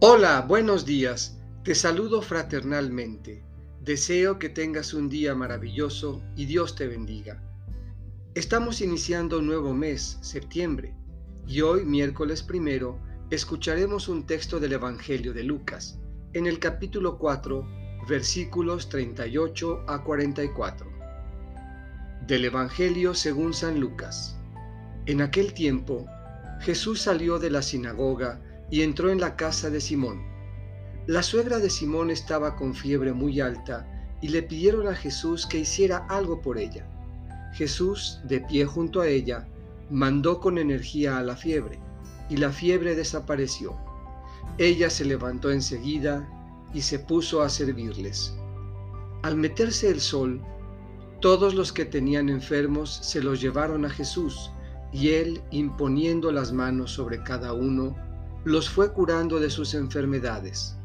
Hola, buenos días. Te saludo fraternalmente. Deseo que tengas un día maravilloso y Dios te bendiga. Estamos iniciando un nuevo mes, septiembre, y hoy, miércoles primero, escucharemos un texto del Evangelio de Lucas, en el capítulo 4, versículos 38 a 44. Del Evangelio según San Lucas. En aquel tiempo, Jesús salió de la sinagoga y entró en la casa de Simón. La suegra de Simón estaba con fiebre muy alta y le pidieron a Jesús que hiciera algo por ella. Jesús, de pie junto a ella, mandó con energía a la fiebre, y la fiebre desapareció. Ella se levantó enseguida y se puso a servirles. Al meterse el sol, todos los que tenían enfermos se los llevaron a Jesús, y él, imponiendo las manos sobre cada uno, los fue curando de sus enfermedades.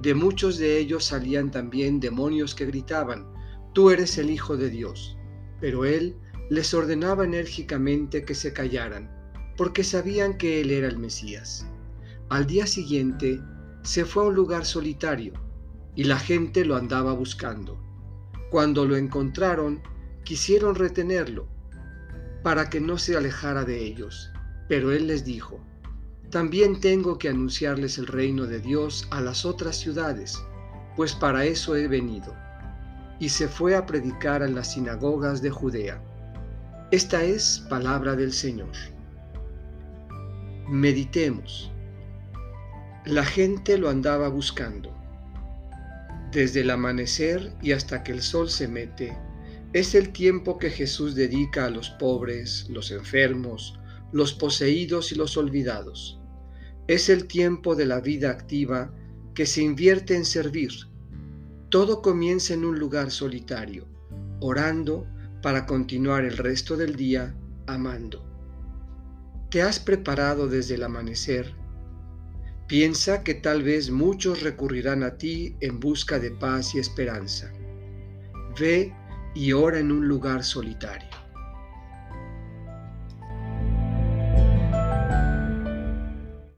De muchos de ellos salían también demonios que gritaban, Tú eres el Hijo de Dios. Pero él les ordenaba enérgicamente que se callaran, porque sabían que él era el Mesías. Al día siguiente se fue a un lugar solitario, y la gente lo andaba buscando. Cuando lo encontraron, quisieron retenerlo, para que no se alejara de ellos. Pero él les dijo, también tengo que anunciarles el reino de Dios a las otras ciudades, pues para eso he venido. Y se fue a predicar en las sinagogas de Judea. Esta es palabra del Señor. Meditemos. La gente lo andaba buscando. Desde el amanecer y hasta que el sol se mete, es el tiempo que Jesús dedica a los pobres, los enfermos, los poseídos y los olvidados es el tiempo de la vida activa que se invierte en servir. Todo comienza en un lugar solitario, orando para continuar el resto del día amando. ¿Te has preparado desde el amanecer? Piensa que tal vez muchos recurrirán a ti en busca de paz y esperanza. Ve y ora en un lugar solitario.